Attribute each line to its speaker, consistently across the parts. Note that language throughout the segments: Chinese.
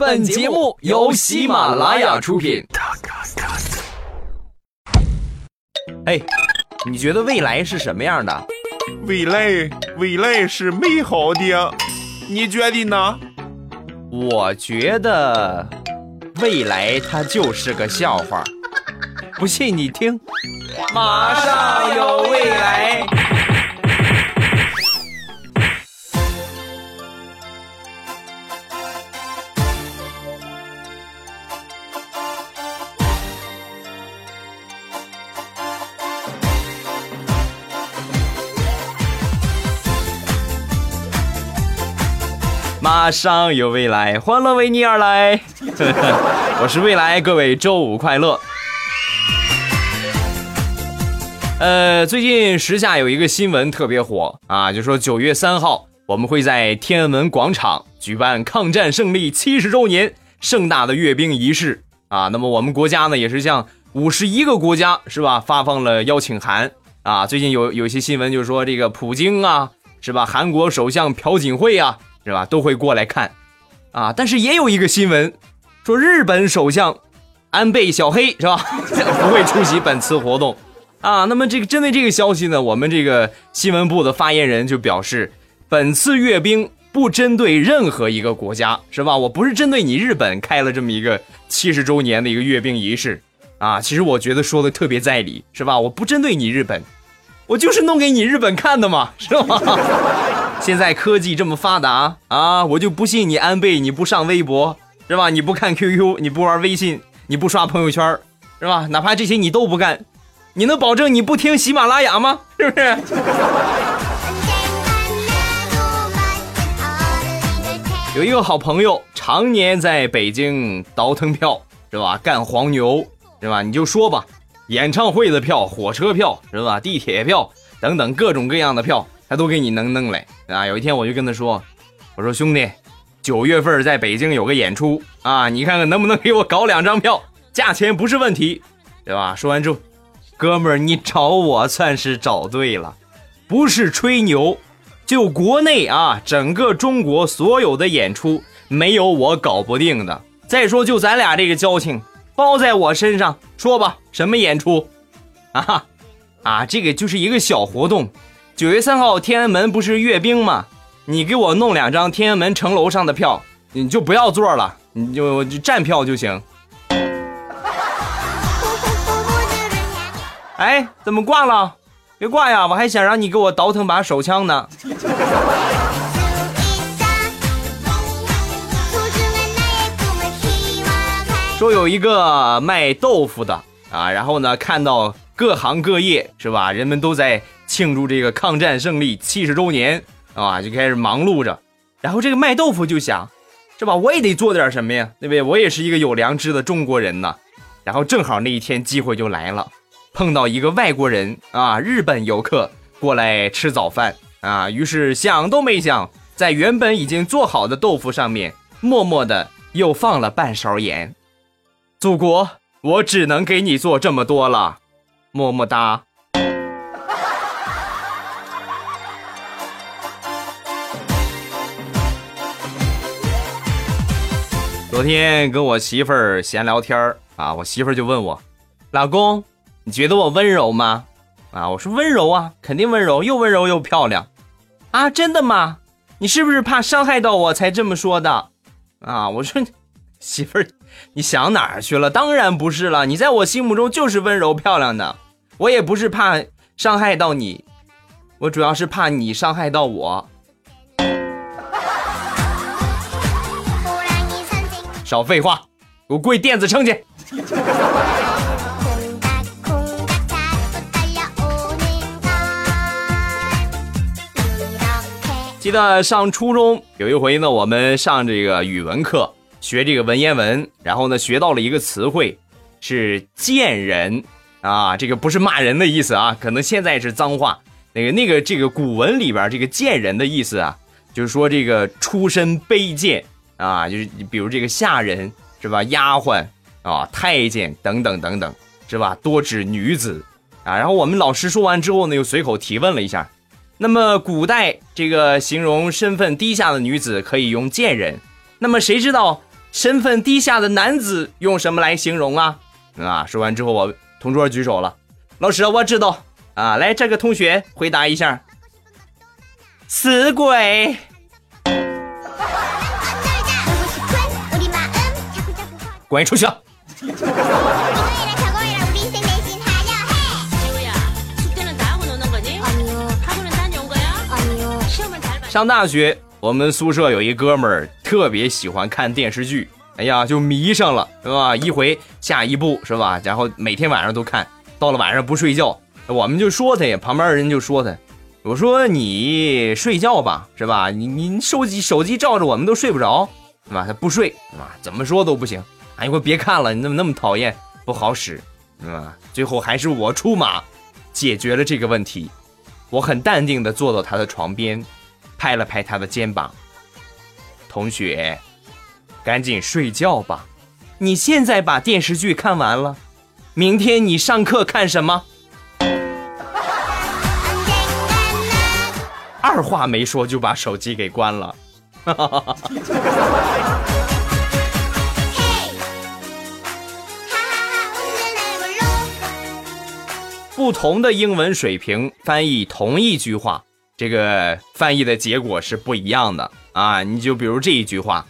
Speaker 1: 本节目由喜马拉雅出品。哎，你觉得未来是什么样的？
Speaker 2: 未来，未来是美好的，你觉得呢？
Speaker 1: 我觉得未来它就是个笑话，不信你听，马上有未来。马上有未来，欢乐为你而来。我是未来，各位周五快乐。呃，最近时下有一个新闻特别火啊，就说九月三号我们会在天安门广场举办抗战胜利七十周年盛大的阅兵仪式啊。那么我们国家呢，也是向五十一个国家是吧发放了邀请函啊。最近有有些新闻，就说这个普京啊，是吧？韩国首相朴槿惠啊。是吧？都会过来看，啊！但是也有一个新闻，说日本首相安倍小黑是吧，不会出席本次活动，啊。那么这个针对这个消息呢，我们这个新闻部的发言人就表示，本次阅兵不针对任何一个国家，是吧？我不是针对你日本开了这么一个七十周年的一个阅兵仪式，啊。其实我觉得说的特别在理，是吧？我不针对你日本，我就是弄给你日本看的嘛，是吧？现在科技这么发达啊，我就不信你安倍你不上微博是吧？你不看 QQ，你不玩微信，你不刷朋友圈是吧？哪怕这些你都不干，你能保证你不听喜马拉雅吗？是不是？有一个好朋友常年在北京倒腾票是吧？干黄牛是吧？你就说吧，演唱会的票、火车票是吧？地铁票等等各种各样的票。他都给你能弄来啊！有一天我就跟他说：“我说兄弟，九月份在北京有个演出啊，你看看能不能给我搞两张票，价钱不是问题，对吧？”说完之后，哥们儿，你找我算是找对了，不是吹牛，就国内啊，整个中国所有的演出没有我搞不定的。再说就咱俩这个交情，包在我身上。说吧，什么演出？啊啊，这个就是一个小活动。九月三号，天安门不是阅兵吗？你给我弄两张天安门城楼上的票，你就不要座了，你就站票就行。哎，怎么挂了？别挂呀，我还想让你给我倒腾把手枪呢。说有一个卖豆腐的啊，然后呢，看到各行各业是吧，人们都在。庆祝这个抗战胜利七十周年啊，就开始忙碌着。然后这个卖豆腐就想，是吧？我也得做点什么呀，对不对？我也是一个有良知的中国人呢。然后正好那一天机会就来了，碰到一个外国人啊，日本游客过来吃早饭啊。于是想都没想，在原本已经做好的豆腐上面，默默的又放了半勺盐。祖国，我只能给你做这么多了，么么哒。昨天跟我媳妇儿闲聊天儿啊，我媳妇儿就问我：“老公，你觉得我温柔吗？”啊，我说温柔啊，肯定温柔，又温柔又漂亮。啊，真的吗？你是不是怕伤害到我才这么说的？啊，我说 媳妇儿，你想哪儿去了？当然不是了，你在我心目中就是温柔漂亮的。我也不是怕伤害到你，我主要是怕你伤害到我。少废话，给我跪电子秤去！记得上初中有一回呢，我们上这个语文课，学这个文言文，然后呢学到了一个词汇，是“贱人”啊，这个不是骂人的意思啊，可能现在是脏话。那个那个这个古文里边这个“贱人”的意思啊，就是说这个出身卑贱。啊，就是比如这个下人是吧，丫鬟啊，太监等等等等是吧，多指女子啊。然后我们老师说完之后呢，又随口提问了一下，那么古代这个形容身份低下的女子可以用贱人，那么谁知道身份低下的男子用什么来形容啊？啊，说完之后，我同桌举手了，老师，我知道啊，来，这个同学回答一下，死鬼。滚出去！上大学，我们宿舍有一哥们儿特别喜欢看电视剧，哎呀，就迷上了，是吧？一回下一部，是吧？然后每天晚上都看，到了晚上不睡觉，我们就说他呀，旁边人就说他，我说你睡觉吧，是吧？你你手机手机照着我们都睡不着，是吧？他不睡，是吧？怎么说都不行，哎，我别看了，你怎么那么讨厌，不好使，是吧？最后还是我出马，解决了这个问题。我很淡定地坐到他的床边。拍了拍他的肩膀，同学，赶紧睡觉吧。你现在把电视剧看完了，明天你上课看什么？二话没说就把手机给关了。不同的英文水平翻译同一句话。这个翻译的结果是不一样的啊！你就比如这一句话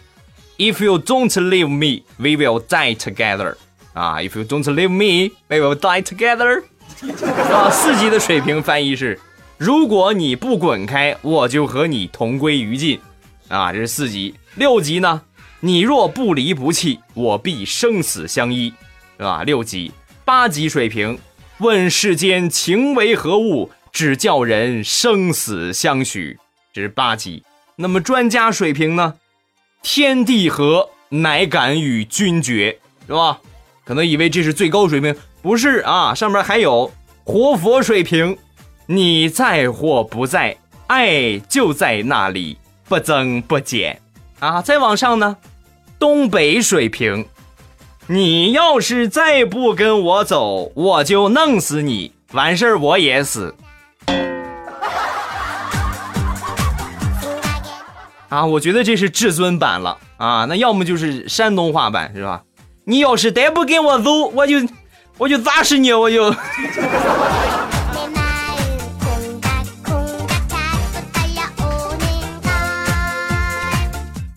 Speaker 1: ：“If you don't leave me, we will die together。”啊，“If you don't leave me, we will die together。”啊，四级的水平翻译是：“如果你不滚开，我就和你同归于尽。”啊，这是四级。六级呢？“你若不离不弃，我必生死相依。”是吧？六级。八级水平：“问世间情为何物？”只叫人生死相许，这是八级。那么专家水平呢？天地合，乃敢与君绝，是吧？可能以为这是最高水平，不是啊，上面还有活佛水平。你在或不在，爱就在那里，不增不减啊。再往上呢，东北水平。你要是再不跟我走，我就弄死你，完事儿我也死。啊，我觉得这是至尊版了啊！那要么就是山东话版，是吧？你要是再不跟我走，我就我就砸死你！我就。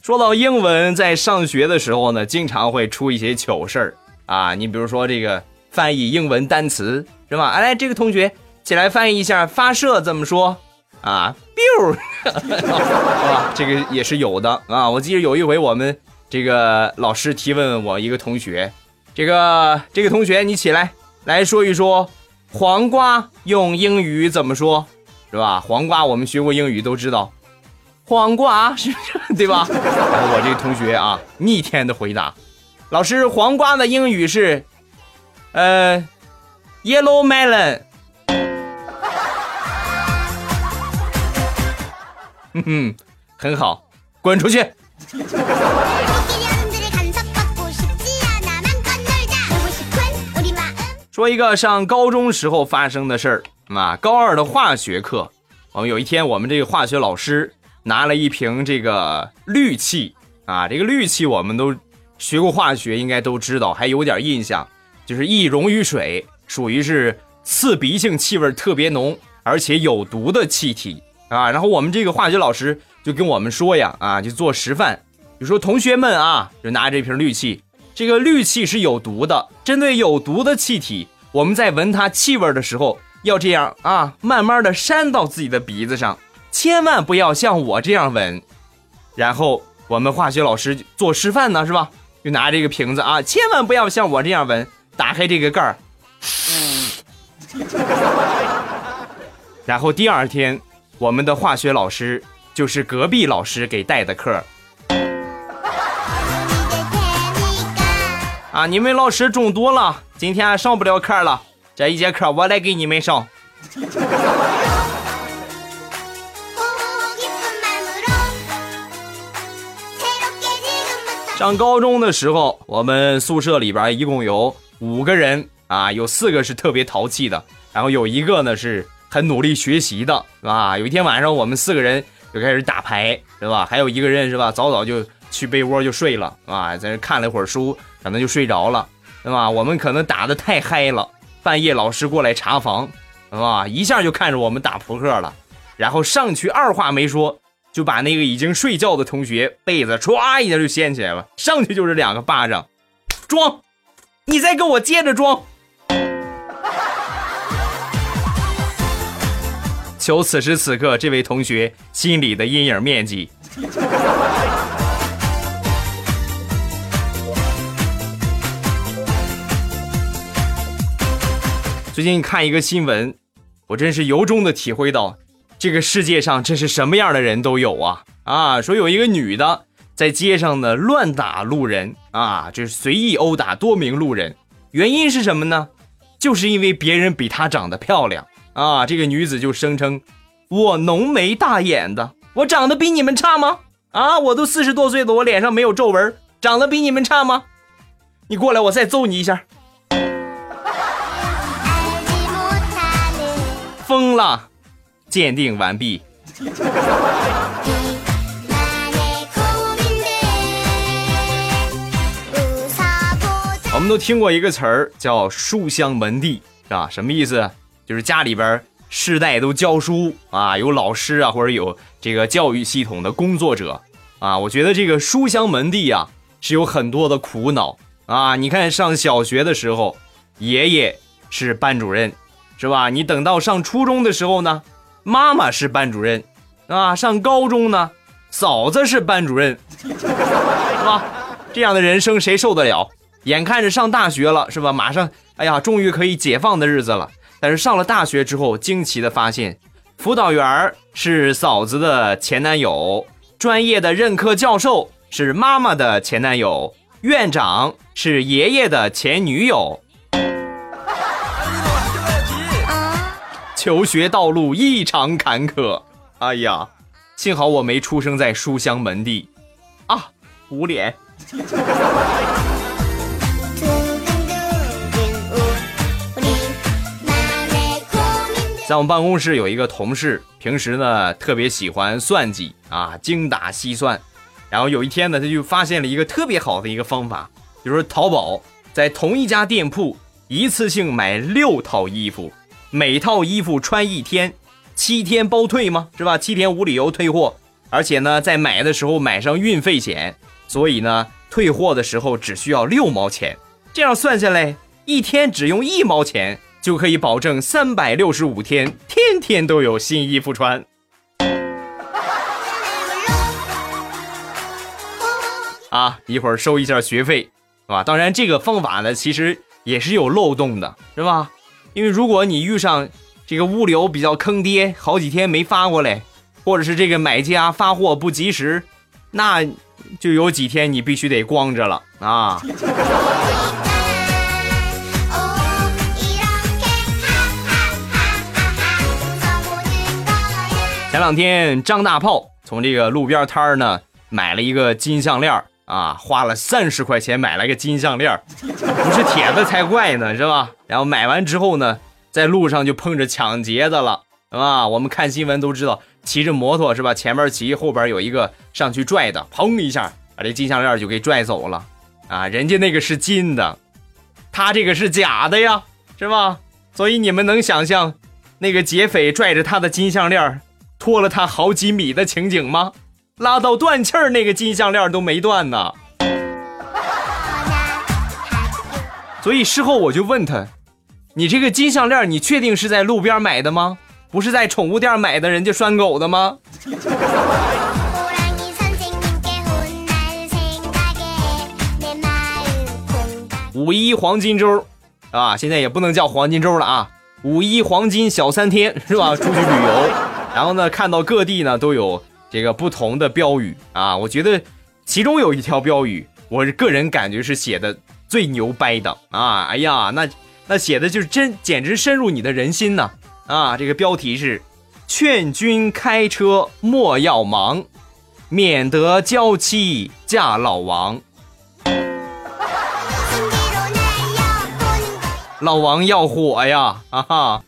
Speaker 1: 说到英文，在上学的时候呢，经常会出一些糗事儿啊。你比如说这个翻译英文单词是吧？哎，这个同学起来翻译一下“发射”怎么说啊？biu。啊，这个也是有的啊！我记得有一回，我们这个老师提问我一个同学，这个这个同学你起来来说一说，黄瓜用英语怎么说，是吧？黄瓜我们学过英语都知道，黄瓜是 对吧？然后我这个同学啊，逆天的回答，老师，黄瓜的英语是，呃，yellow melon。哼哼，很好，滚出去！说一个上高中时候发生的事儿啊，高二的化学课，我们有一天，我们这个化学老师拿了一瓶这个氯气啊，这个氯气我们都学过化学，应该都知道，还有点印象，就是易溶于水，属于是刺鼻性气味特别浓，而且有毒的气体。啊，然后我们这个化学老师就跟我们说呀，啊，就做示范，就说同学们啊，就拿这瓶氯气，这个氯气是有毒的，针对有毒的气体，我们在闻它气味的时候，要这样啊，慢慢的扇到自己的鼻子上，千万不要像我这样闻。然后我们化学老师做示范呢，是吧？就拿这个瓶子啊，千万不要像我这样闻，打开这个盖儿，然后第二天。我们的化学老师就是隔壁老师给带的课。啊，你们老师中毒了，今天上不了课了。这一节课我来给你们上。上高中的时候，我们宿舍里边一共有五个人啊，有四个是特别淘气的，然后有一个呢是。很努力学习的是吧？有一天晚上，我们四个人就开始打牌，是吧？还有一个人是吧？早早就去被窝就睡了啊，在那看了一会儿书，可能就睡着了，对吧？我们可能打的太嗨了，半夜老师过来查房，是吧？一下就看着我们打扑克了，然后上去二话没说，就把那个已经睡觉的同学被子唰一下就掀起来了，上去就是两个巴掌，装，你再给我接着装。求此时此刻这位同学心里的阴影面积。最近看一个新闻，我真是由衷的体会到，这个世界上真是什么样的人都有啊！啊，说有一个女的在街上呢乱打路人啊，就是随意殴打多名路人，原因是什么呢？就是因为别人比她长得漂亮啊！这个女子就声称：“我浓眉大眼的，我长得比你们差吗？啊，我都四十多岁了，我脸上没有皱纹，长得比你们差吗？你过来，我再揍你一下。”疯了！鉴定完毕。我们都听过一个词儿叫“书香门第”，是吧？什么意思？就是家里边世代都教书啊，有老师啊，或者有这个教育系统的工作者啊。我觉得这个书香门第啊，是有很多的苦恼啊。你看上小学的时候，爷爷是班主任。是吧？你等到上初中的时候呢，妈妈是班主任，啊，上高中呢，嫂子是班主任，是吧？这样的人生谁受得了？眼看着上大学了，是吧？马上，哎呀，终于可以解放的日子了。但是上了大学之后，惊奇的发现，辅导员是嫂子的前男友，专业的任课教授是妈妈的前男友，院长是爷爷的前女友。求学道路异常坎坷，哎呀，幸好我没出生在书香门第，啊，捂脸。在我们办公室有一个同事，平时呢特别喜欢算计啊，精打细算。然后有一天呢，他就发现了一个特别好的一个方法，就是淘宝在同一家店铺一次性买六套衣服。每套衣服穿一天，七天包退吗？是吧？七天无理由退货，而且呢，在买的时候买上运费险，所以呢，退货的时候只需要六毛钱。这样算下来，一天只用一毛钱就可以保证三百六十五天，天天都有新衣服穿。啊，一会儿收一下学费，是吧？当然，这个方法呢，其实也是有漏洞的，是吧？因为如果你遇上这个物流比较坑爹，好几天没发过来，或者是这个买家发货不及时，那就有几天你必须得光着了啊！前两天张大炮从这个路边摊儿呢买了一个金项链啊，花了三十块钱买了个金项链不是铁的才怪呢，是吧？然后买完之后呢，在路上就碰着抢劫的了，是吧？我们看新闻都知道，骑着摩托是吧？前面骑，后边有一个上去拽的，砰一下把这金项链就给拽走了，啊，人家那个是金的，他这个是假的呀，是吧？所以你们能想象那个劫匪拽着他的金项链拖了他好几米的情景吗？拉到断气儿，那个金项链都没断呢。所以事后我就问他：“你这个金项链，你确定是在路边买的吗？不是在宠物店买的，人家拴狗的吗？”五一黄金周，啊，现在也不能叫黄金周了啊，五一黄金小三天是吧？出去旅游，然后呢，看到各地呢都有。这个不同的标语啊，我觉得其中有一条标语，我个人感觉是写的最牛掰的啊！哎呀，那那写的就是真，简直深入你的人心呐！啊，这个标题是“劝君开车莫要忙，免得娇妻嫁老王”。老王要火呀！啊哈。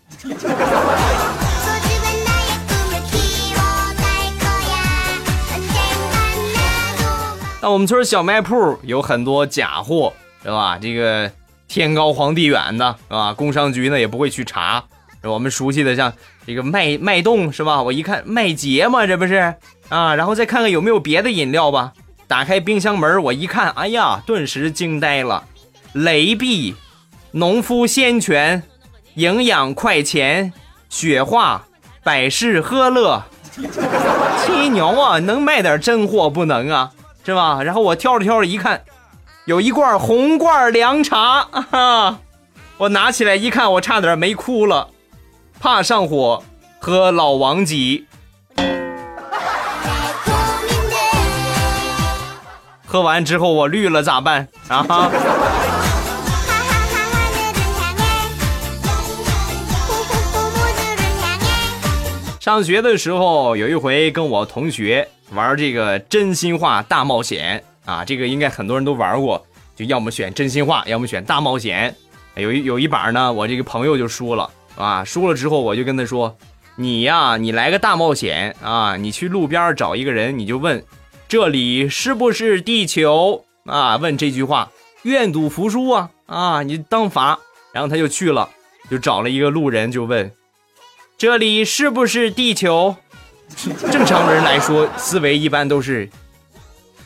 Speaker 1: 我们村小卖铺有很多假货，是吧？这个天高皇帝远的，是吧？工商局呢也不会去查。我们熟悉的像这个脉脉动，是吧？我一看麦杰嘛，这不是啊？然后再看看有没有别的饮料吧。打开冰箱门，我一看，哎呀，顿时惊呆了。雷碧、农夫鲜泉、营养快钱、雪花、百事喝乐，亲牛啊，能卖点真货不能啊？是吧？然后我挑着挑着一看，有一罐红罐凉茶，啊，我拿起来一看，我差点没哭了，怕上火，喝老王吉。喝完之后我绿了咋办啊？上学的时候有一回跟我同学玩这个真心话大冒险啊，这个应该很多人都玩过，就要么选真心话，要么选大冒险。有一有一把呢，我这个朋友就输了啊，输了之后我就跟他说：“你呀，你来个大冒险啊，你去路边找一个人，你就问。”这里是不是地球啊？问这句话，愿赌服输啊啊！你当罚，然后他就去了，就找了一个路人，就问：这里是不是地球？正常人来说，思维一般都是：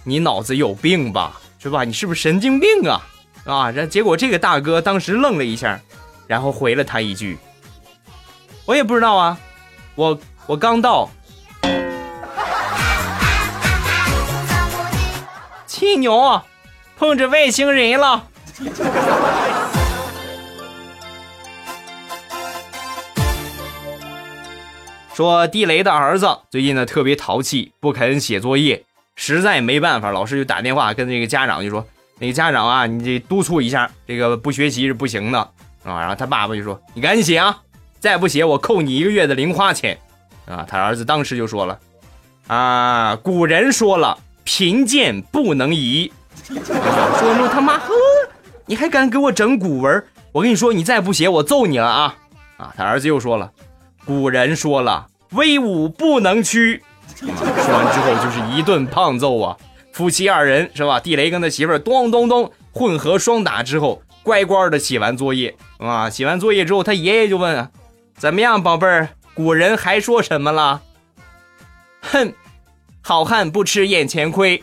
Speaker 1: 你脑子有病吧，是吧？你是不是神经病啊？啊！然结果这个大哥当时愣了一下，然后回了他一句：我也不知道啊，我我刚到。气牛碰着外星人了。说地雷的儿子最近呢特别淘气，不肯写作业，实在没办法，老师就打电话跟那个家长就说：“那个家长啊，你这督促一下，这个不学习是不行的啊。”然后他爸爸就说：“你赶紧写啊，再不写我扣你一个月的零花钱。”啊，他儿子当时就说了：“啊，古人说了。”贫贱不能移，说说他妈呵，你还敢给我整古文？我跟你说，你再不写，我揍你了啊！啊，他儿子又说了，古人说了，威武不能屈。说完之后就是一顿胖揍啊！夫妻二人是吧？地雷跟他媳妇儿咚咚咚混合双打之后，乖乖的写完作业啊！写完作业之后，他爷爷就问啊，怎么样，宝贝儿？古人还说什么了？哼。好汉不吃眼前亏。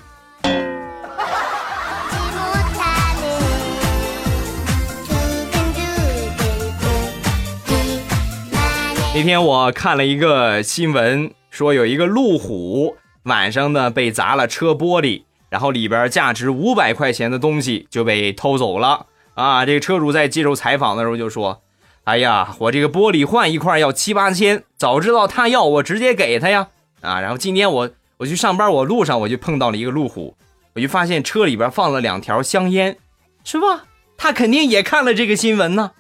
Speaker 1: 那天我看了一个新闻，说有一个路虎晚上呢被砸了车玻璃，然后里边价值五百块钱的东西就被偷走了。啊，这个车主在接受采访的时候就说：“哎呀，我这个玻璃换一块要七八千，早知道他要我直接给他呀。”啊，然后今天我。我去上班，我路上我就碰到了一个路虎，我就发现车里边放了两条香烟，是吧？他肯定也看了这个新闻呢，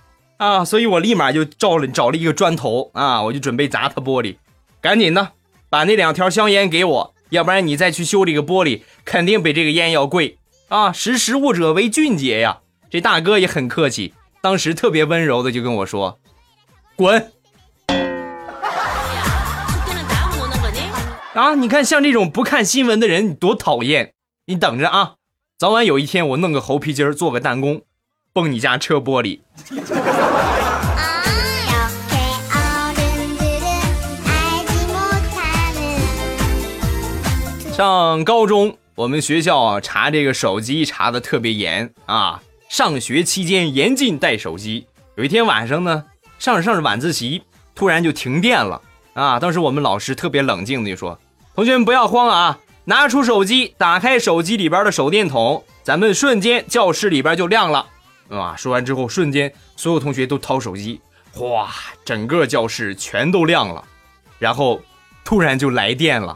Speaker 1: 所以我立马就照了找了一个砖头啊，我就准备砸他玻璃，赶紧的把那两条香烟给我，要不然你再去修这个玻璃，肯定比这个烟要贵啊！识时务者为俊杰呀，这大哥也很客气，当时特别温柔的就跟我说，滚。啊！你看，像这种不看新闻的人，你多讨厌！你等着啊，早晚有一天我弄个猴皮筋做个弹弓，崩你家车玻璃。上高中，我们学校查这个手机查的特别严啊，上学期间严禁带手机。有一天晚上呢，上着上着晚自习，突然就停电了啊！当时我们老师特别冷静的说。同学们不要慌啊！拿出手机，打开手机里边的手电筒，咱们瞬间教室里边就亮了，啊！说完之后，瞬间所有同学都掏手机，哗，整个教室全都亮了。然后突然就来电了，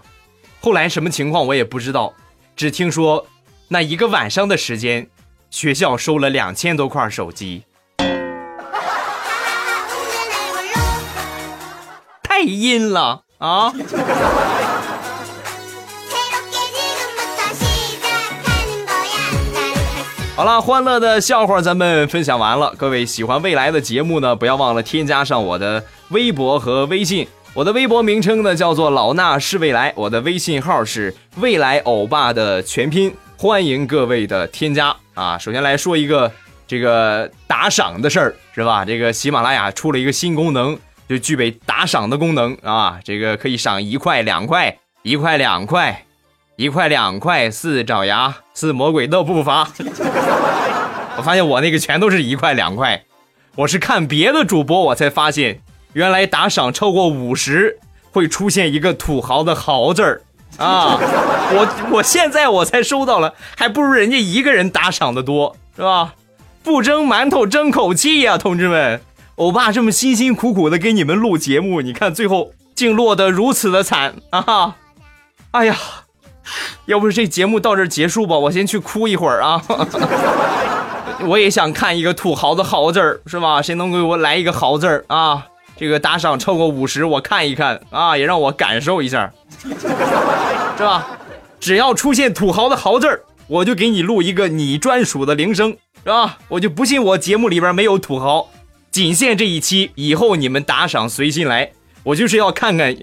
Speaker 1: 后来什么情况我也不知道，只听说那一个晚上的时间，学校收了两千多块手机，太阴了啊！好了，欢乐的笑话咱们分享完了。各位喜欢未来的节目呢，不要忘了添加上我的微博和微信。我的微博名称呢叫做老衲是未来，我的微信号是未来欧巴的全拼。欢迎各位的添加啊！首先来说一个这个打赏的事儿，是吧？这个喜马拉雅出了一个新功能，就具备打赏的功能啊！这个可以赏一块、两块、一块、两块、一块、两块，四爪牙，四魔鬼的步伐。我发现我那个全都是一块、两块，我是看别的主播我才发现，原来打赏超过五十会出现一个土豪的豪字儿。啊，我我现在我才收到了，还不如人家一个人打赏的多，是吧？不蒸馒头争口气呀，同志们！欧巴这么辛辛苦苦的给你们录节目，你看最后竟落得如此的惨啊！哎呀，要不是这节目到这结束吧，我先去哭一会儿啊！我也想看一个土豪的豪字儿，是吧？谁能给我来一个豪字儿啊？这个打赏超过五十，我看一看啊，也让我感受一下。是吧？只要出现土豪的豪字儿，我就给你录一个你专属的铃声，是吧？我就不信我节目里边没有土豪，仅限这一期，以后你们打赏随心来。我就是要看看，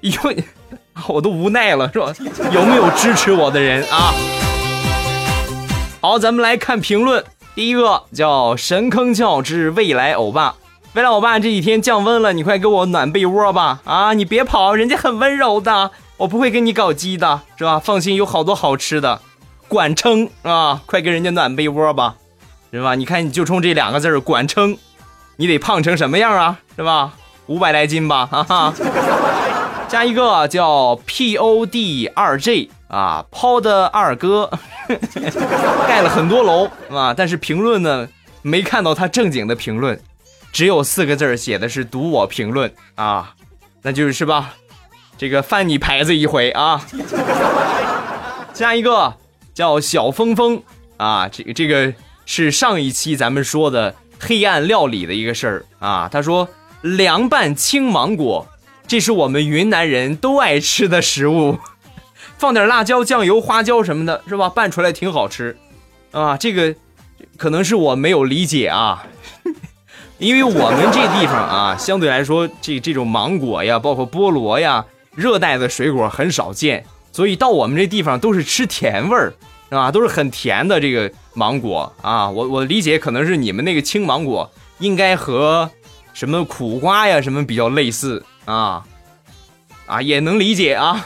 Speaker 1: 有 我都无奈了，是吧？有没有支持我的人啊？好，咱们来看评论。第一个叫神坑教之未来欧巴，未来我爸这几天降温了，你快给我暖被窝吧！啊，你别跑，人家很温柔的。我不会跟你搞基的，是吧？放心，有好多好吃的，管撑啊！快给人家暖被窝吧，是吧？你看，你就冲这两个字儿“管撑”，你得胖成什么样啊？是吧？五百来斤吧，哈哈。加一个叫 P O D 二 J 啊，抛的二哥，盖了很多楼啊，但是评论呢，没看到他正经的评论，只有四个字写的是“读我评论”啊，那就是是吧？这个翻你牌子一回啊！下一个叫小峰峰啊，这个这个是上一期咱们说的黑暗料理的一个事儿啊。他说凉拌青芒果，这是我们云南人都爱吃的食物，放点辣椒、酱油、花椒什么的，是吧？拌出来挺好吃啊。这个可能是我没有理解啊，因为我们这地方啊，相对来说这这种芒果呀，包括菠萝呀。热带的水果很少见，所以到我们这地方都是吃甜味儿，啊？都是很甜的这个芒果啊。我我理解可能是你们那个青芒果应该和什么苦瓜呀什么比较类似啊啊，也能理解啊。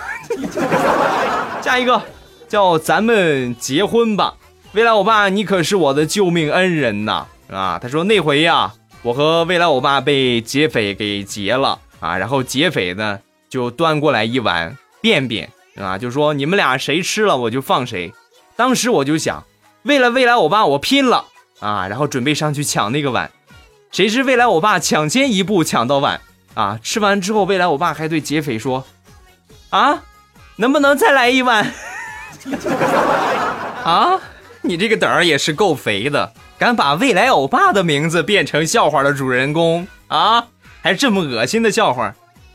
Speaker 1: 下一个叫咱们结婚吧，未来我爸你可是我的救命恩人呐啊！他说那回呀，我和未来欧巴被劫匪给劫了啊，然后劫匪呢。就端过来一碗便便啊，就说你们俩谁吃了我就放谁。当时我就想，为了未来欧巴我拼了啊，然后准备上去抢那个碗。谁知未来欧巴抢先一步抢到碗啊，吃完之后未来欧巴还对劫匪说：“啊，能不能再来一碗？” 啊，你这个胆儿也是够肥的，敢把未来欧巴的名字变成笑话的主人公啊，还这么恶心的笑话。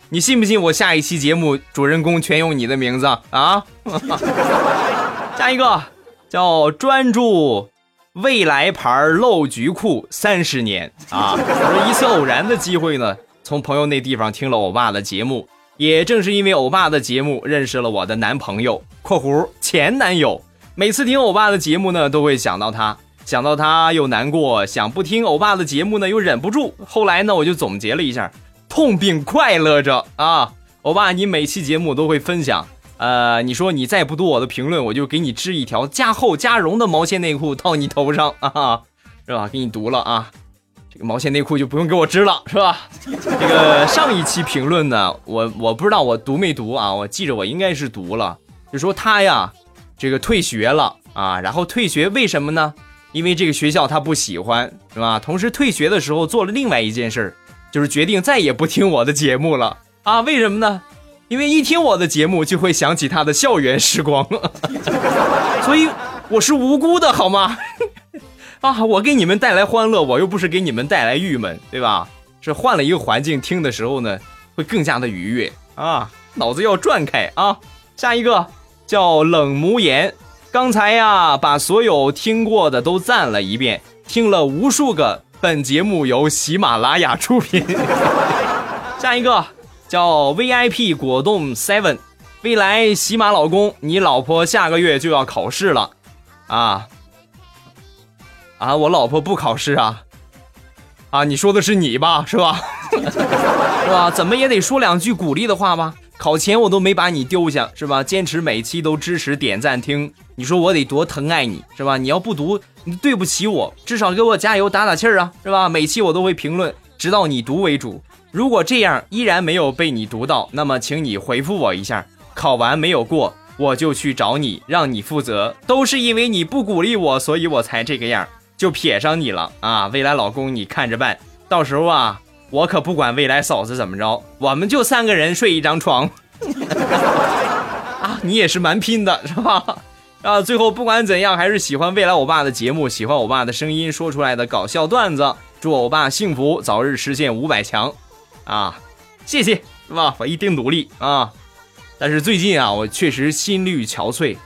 Speaker 1: 你信不信我下一期节目主人公全用你的名字啊？下一个叫专注未来牌漏菊裤三十年啊！我说一次偶然的机会呢，从朋友那地方听了欧巴的节目，也正是因为欧巴的节目认识了我的男朋友（括弧前男友）。每次听欧巴的节目呢，都会想到他，想到他又难过，想不听欧巴的节目呢又忍不住。后来呢，我就总结了一下。痛并快乐着啊，欧巴，你每期节目都会分享，呃，你说你再不读我的评论，我就给你织一条加厚加绒的毛线内裤套你头上啊，是吧？给你读了啊，这个毛线内裤就不用给我织了，是吧？这个上一期评论呢，我我不知道我读没读啊，我记着我应该是读了，就说他呀，这个退学了啊，然后退学为什么呢？因为这个学校他不喜欢，是吧？同时退学的时候做了另外一件事儿。就是决定再也不听我的节目了啊？为什么呢？因为一听我的节目就会想起他的校园时光，所以我是无辜的，好吗？啊，我给你们带来欢乐，我又不是给你们带来郁闷，对吧？是换了一个环境听的时候呢，会更加的愉悦啊，脑子要转开啊。下一个叫冷无言，刚才呀把所有听过的都赞了一遍，听了无数个。本节目由喜马拉雅出品。下一个叫 VIP 果冻 Seven，未来喜马老公，你老婆下个月就要考试了，啊啊，我老婆不考试啊啊，你说的是你吧？是吧？是吧？怎么也得说两句鼓励的话吧？考前我都没把你丢下，是吧？坚持每期都支持点赞听，你说我得多疼爱你，是吧？你要不读，你对不起我，至少给我加油打打气儿啊，是吧？每期我都会评论，直到你读为主。如果这样依然没有被你读到，那么请你回复我一下。考完没有过，我就去找你，让你负责。都是因为你不鼓励我，所以我才这个样，就撇上你了啊！未来老公，你看着办。到时候啊。我可不管未来嫂子怎么着，我们就三个人睡一张床。啊，你也是蛮拼的，是吧？啊，最后不管怎样，还是喜欢未来我爸的节目，喜欢我爸的声音说出来的搞笑段子。祝我爸幸福，早日实现五百强。啊，谢谢，是吧？我一定努力啊。但是最近啊，我确实心力憔悴，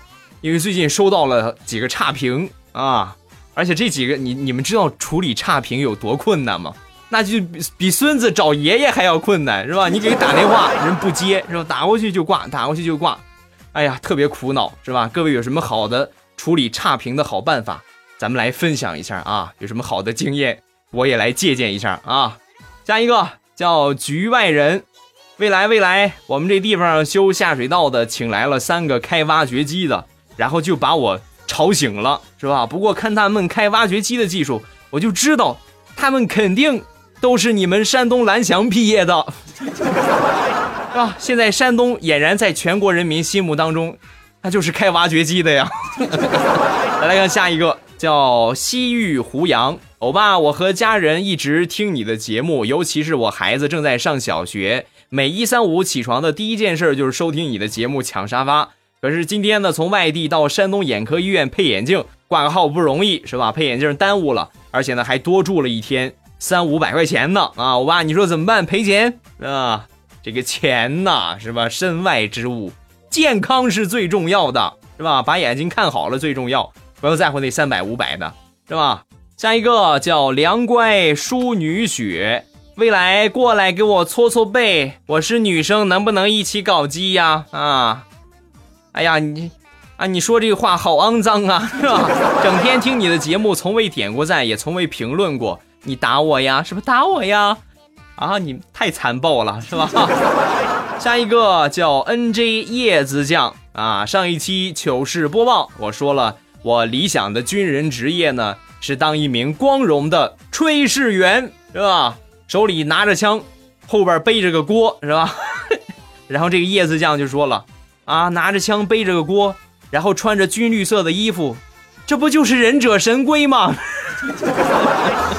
Speaker 1: 因为最近收到了几个差评啊，而且这几个，你你们知道处理差评有多困难吗？那就比比孙子找爷爷还要困难，是吧？你给打电话，人不接，是吧？打过去就挂，打过去就挂，哎呀，特别苦恼，是吧？各位有什么好的处理差评的好办法，咱们来分享一下啊！有什么好的经验，我也来借鉴一下啊！下一个叫局外人，未来未来，我们这地方修下水道的，请来了三个开挖掘机的，然后就把我吵醒了，是吧？不过看他们开挖掘机的技术，我就知道他们肯定。都是你们山东蓝翔毕业的，啊！现在山东俨然在全国人民心目当中，那就是开挖掘机的呀。来 来看下一个，叫西域胡杨欧巴。我和家人一直听你的节目，尤其是我孩子正在上小学，每一三五起床的第一件事就是收听你的节目抢沙发。可是今天呢，从外地到山东眼科医院配眼镜，挂个号不容易是吧？配眼镜耽误了，而且呢还多住了一天。三五百块钱呢啊！我爸，你说怎么办？赔钱啊！这个钱呐，是吧？身外之物，健康是最重要的，是吧？把眼睛看好了最重要，不要在乎那三百五百的，是吧？下一个叫梁乖淑女雪，未来过来给我搓搓背，我是女生，能不能一起搞基呀？啊！哎呀，你啊，你说这个话好肮脏啊，是吧？整天听你的节目，从未点过赞，也从未评论过。你打我呀？是不是打我呀？啊，你太残暴了，是吧？下一个叫 N J 叶子酱啊。上一期糗事播报，我说了，我理想的军人职业呢是当一名光荣的炊事员，是吧？手里拿着枪，后边背着个锅，是吧？然后这个叶子酱就说了啊，拿着枪背着个锅，然后穿着军绿色的衣服，这不就是忍者神龟吗？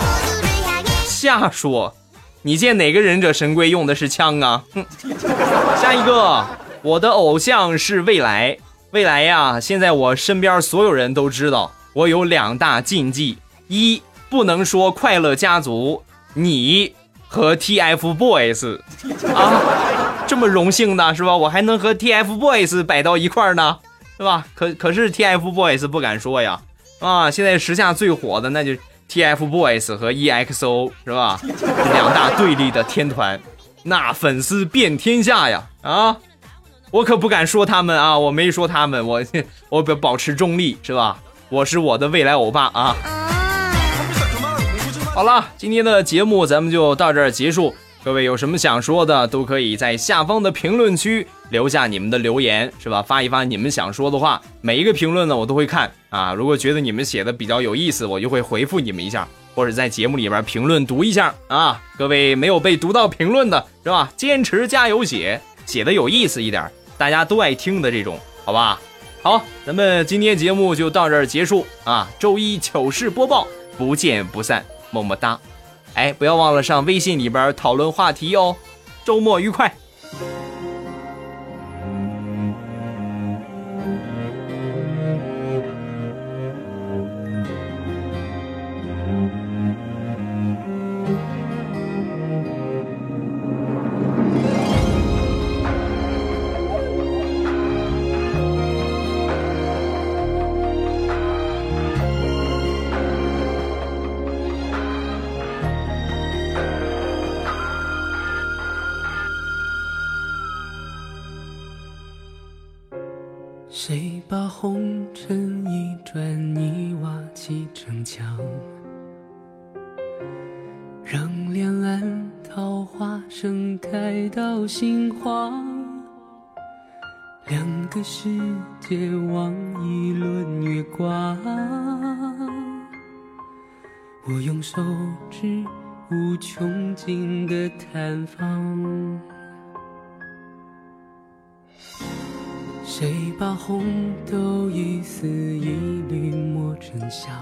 Speaker 1: 瞎说！你见哪个忍者神龟用的是枪啊？哼！下一个，我的偶像是未来。未来呀，现在我身边所有人都知道我有两大禁忌：一不能说快乐家族，你和 TFBOYS 啊，这么荣幸的是吧？我还能和 TFBOYS 摆到一块儿呢，是吧？可可是 TFBOYS 不敢说呀。啊，现在时下最火的那就。TFBOYS 和 EXO 是吧？两大对立的天团，那粉丝遍天下呀！啊，我可不敢说他们啊，我没说他们，我我保保持中立是吧？我是我的未来欧巴啊！好了，今天的节目咱们就到这儿结束。各位有什么想说的，都可以在下方的评论区留下你们的留言，是吧？发一发你们想说的话，每一个评论呢我都会看啊。如果觉得你们写的比较有意思，我就会回复你们一下，或者在节目里边评论读一下啊。各位没有被读到评论的是吧？坚持加油写，写的有意思一点，大家都爱听的这种，好吧？好，咱们今天节目就到这儿结束啊。周一糗事播报，不见不散，么么哒。哎，不要忘了上微信里边讨论话题哦！周末愉快。
Speaker 3: 瓦砌成墙让两岸桃花盛开到心慌两个世界望一轮月光我用手指无穷尽的探访。谁把红豆一丝一缕磨成香，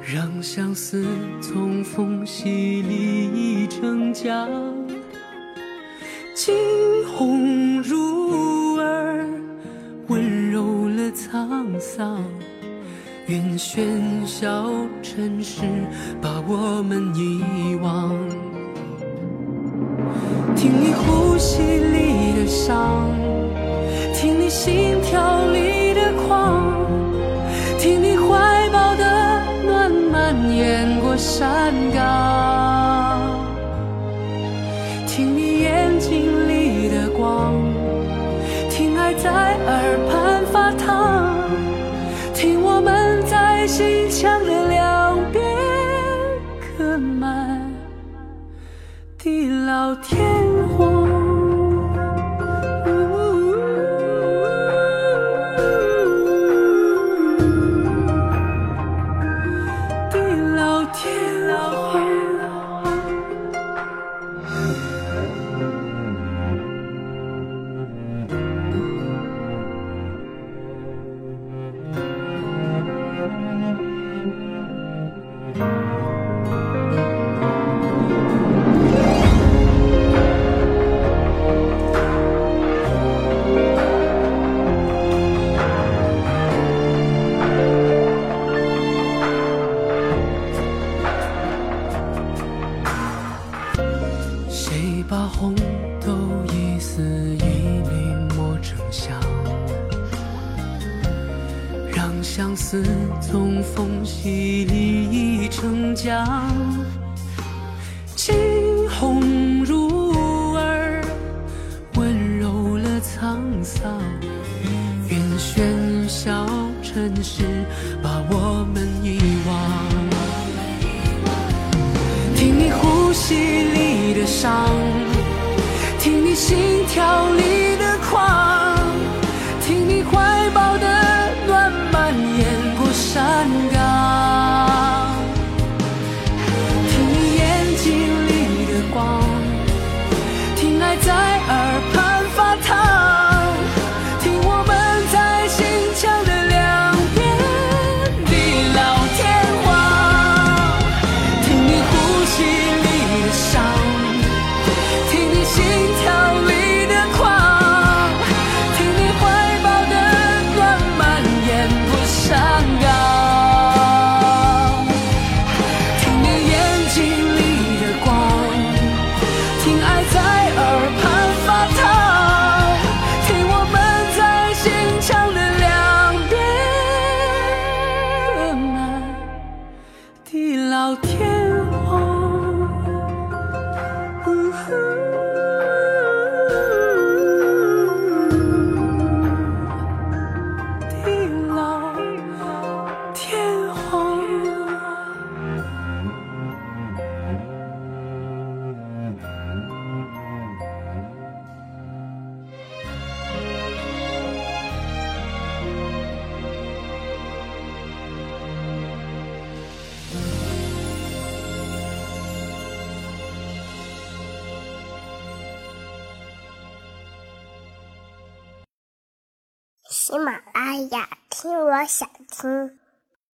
Speaker 3: 让相思从缝隙里溢成江。惊鸿入耳，温柔了沧桑。愿喧嚣尘世把我们遗忘。听你呼吸里的伤，听你心跳里的狂，听你怀抱的暖蔓延过山岗，听你眼睛里的光，听爱在耳畔发烫，听我们在心墙的两边刻满地老天红豆一丝一缕磨成香，让相思从缝隙里成浆。惊鸿入耳，温柔了沧桑。愿喧嚣尘世把我们遗忘。听你呼吸里的伤，心跳里的狂，
Speaker 4: 我想听。